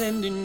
sending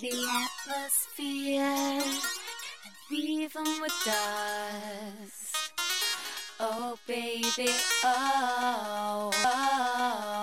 the atmosphere and them with dust. Oh, baby, oh, oh.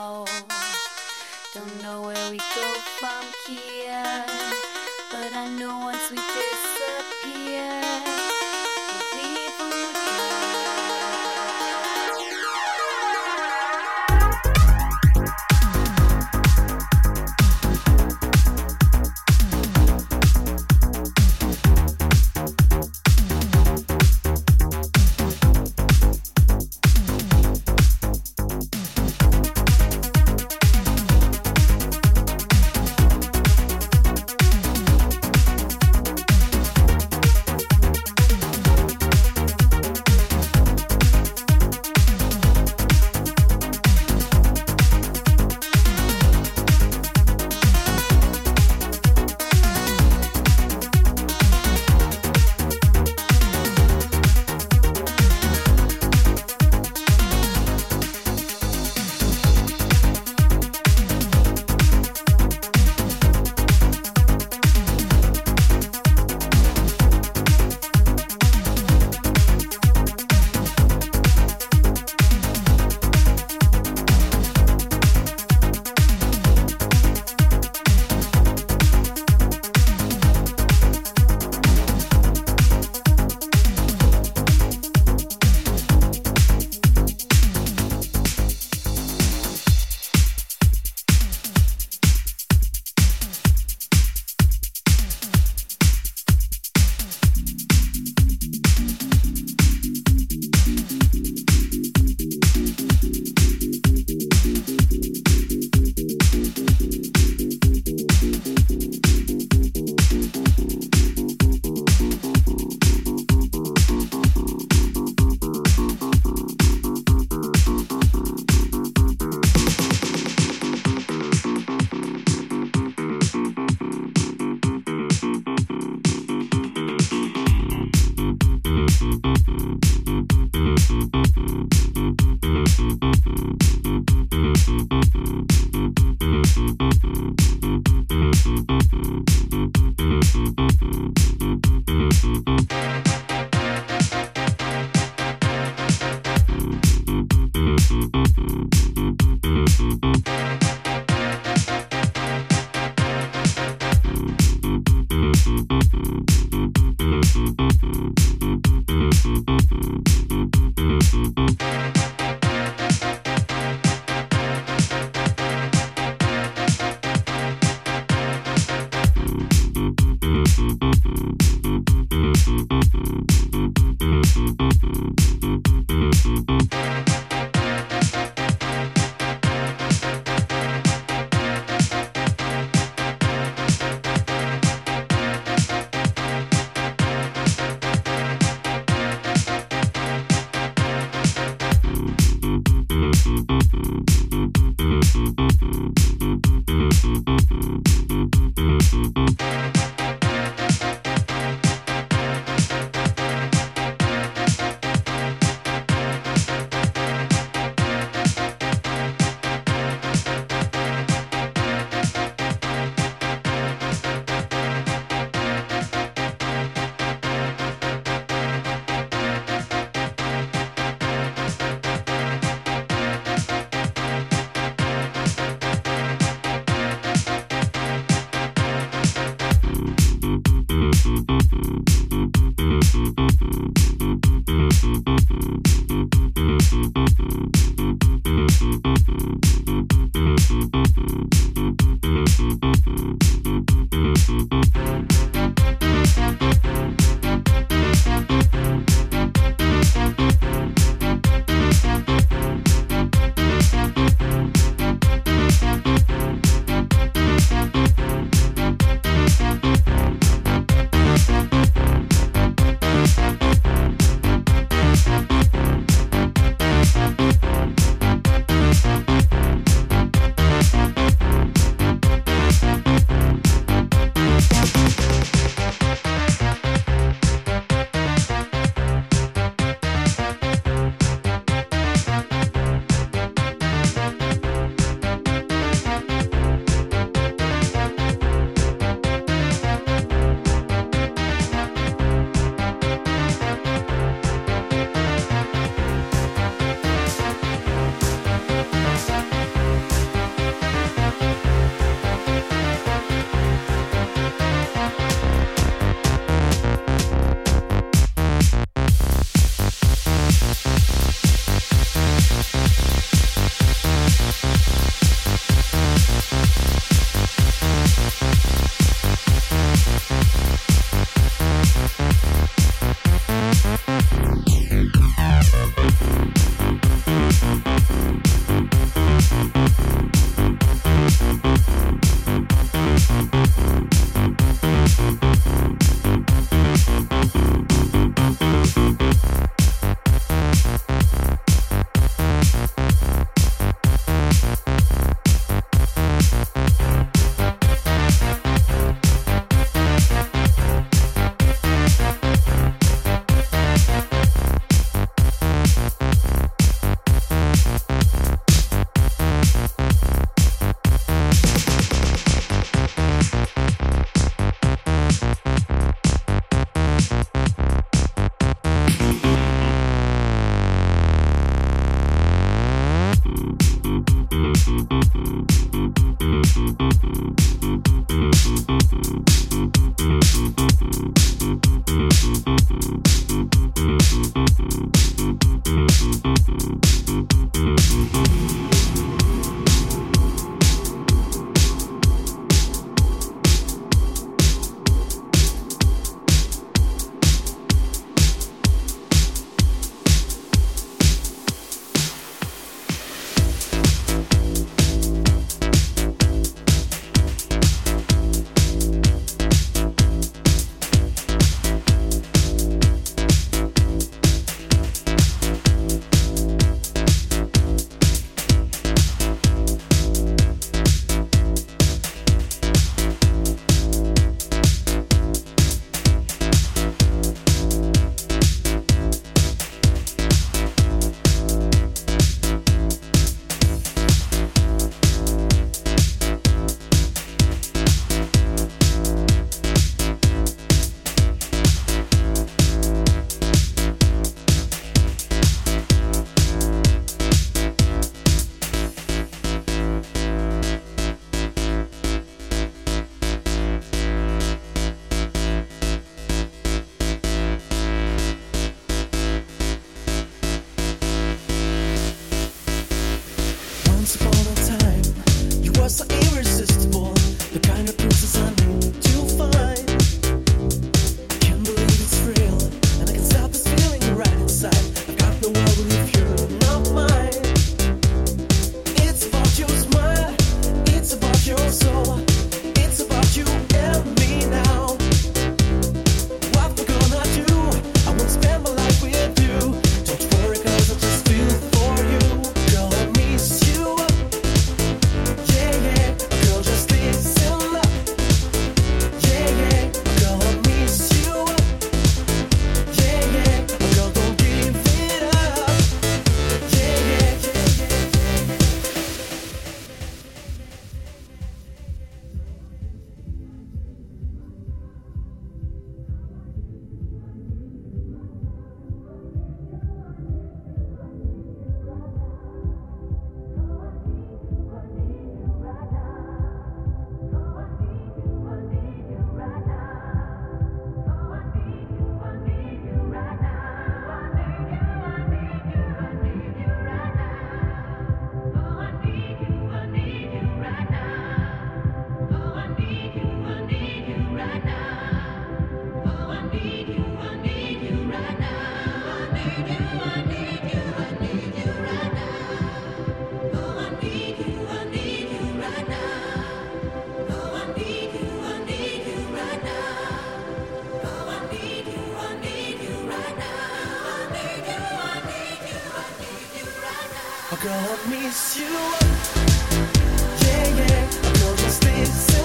Just leave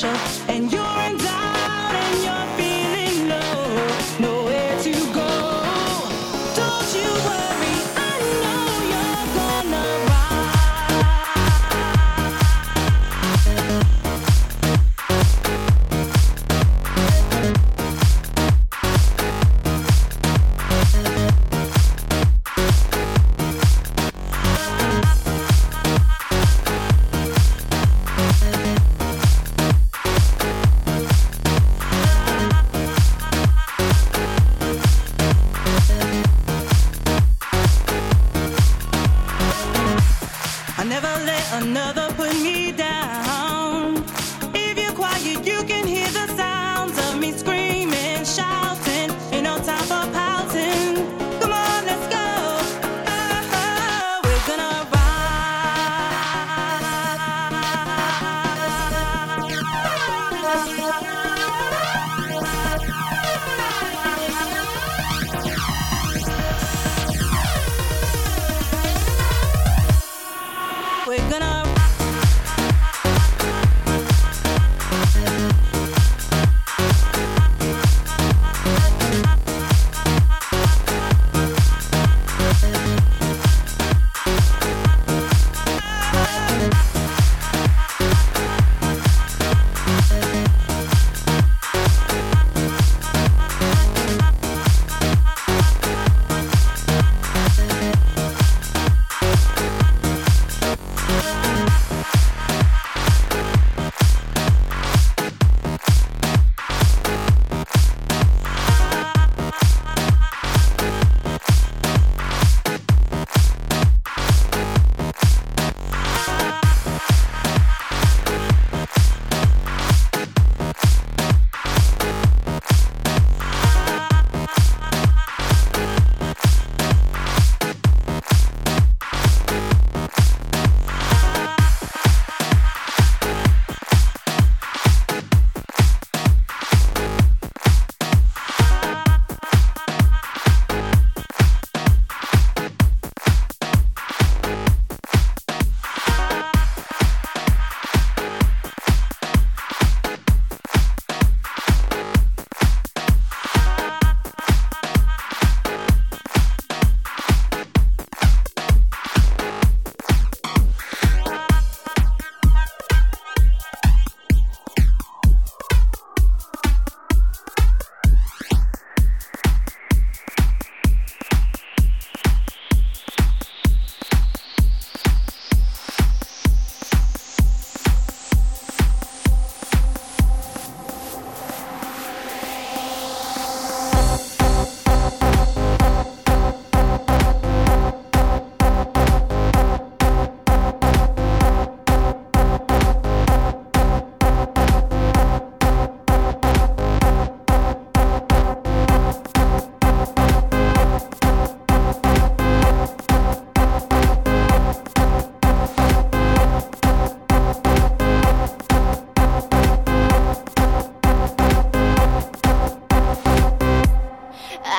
Bye.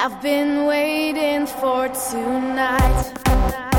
I've been waiting for tonight.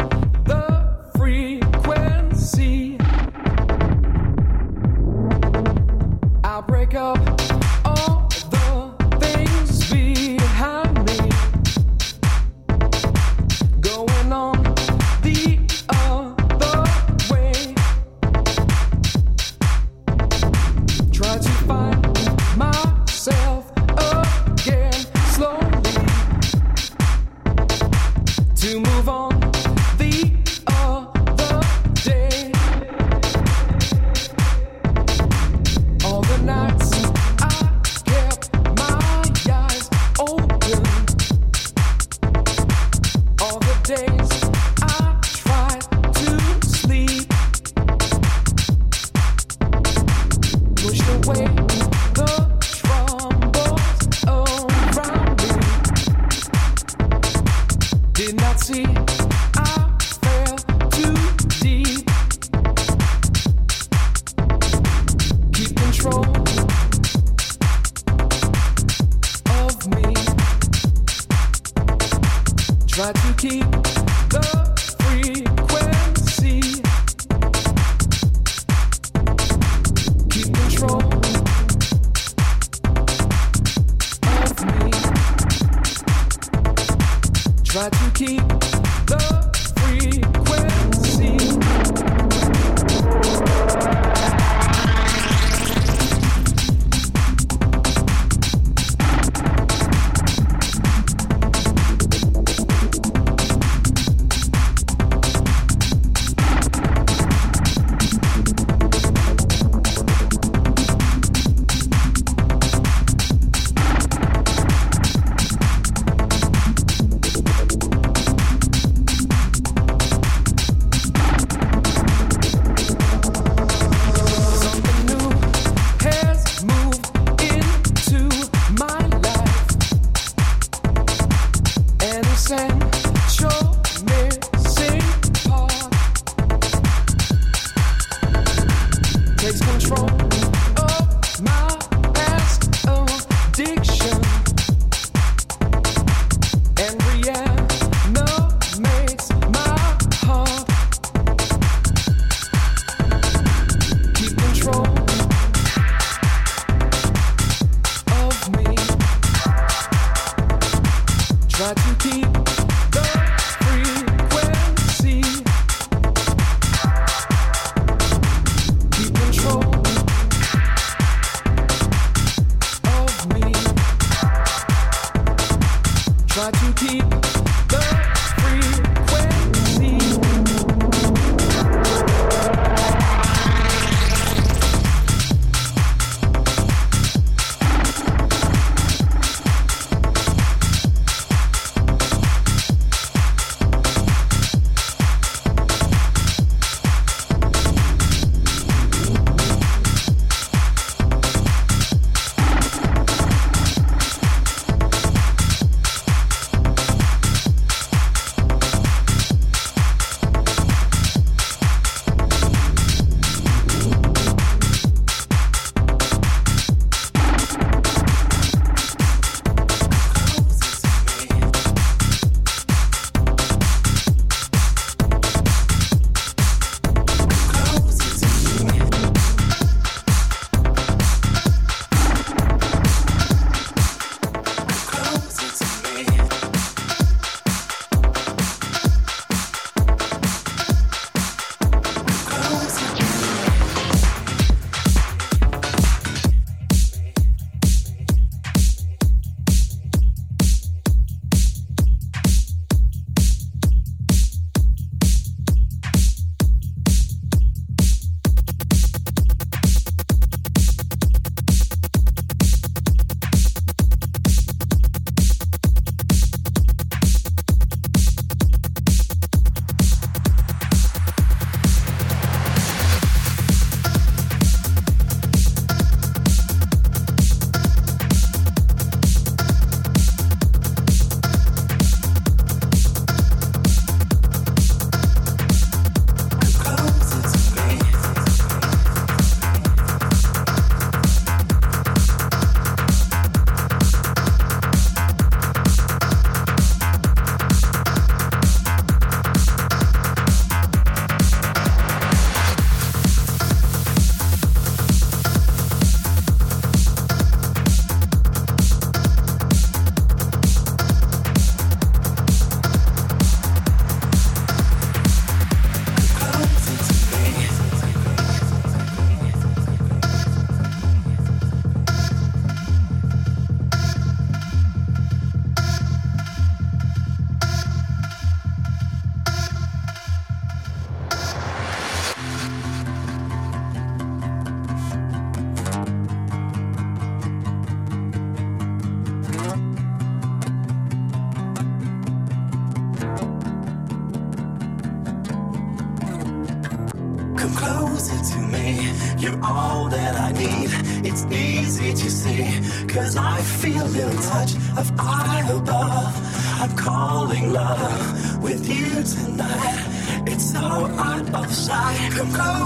Cause I feel your touch of eye above. I'm calling love with you tonight. It's so out of sight. Come closer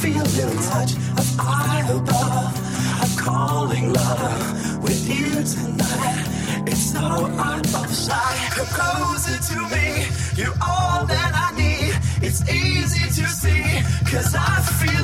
feel your touch of eye above. I'm calling love with you tonight. It's so out of sight. Come closer to me. You're all that I need. It's easy to see. Cause I feel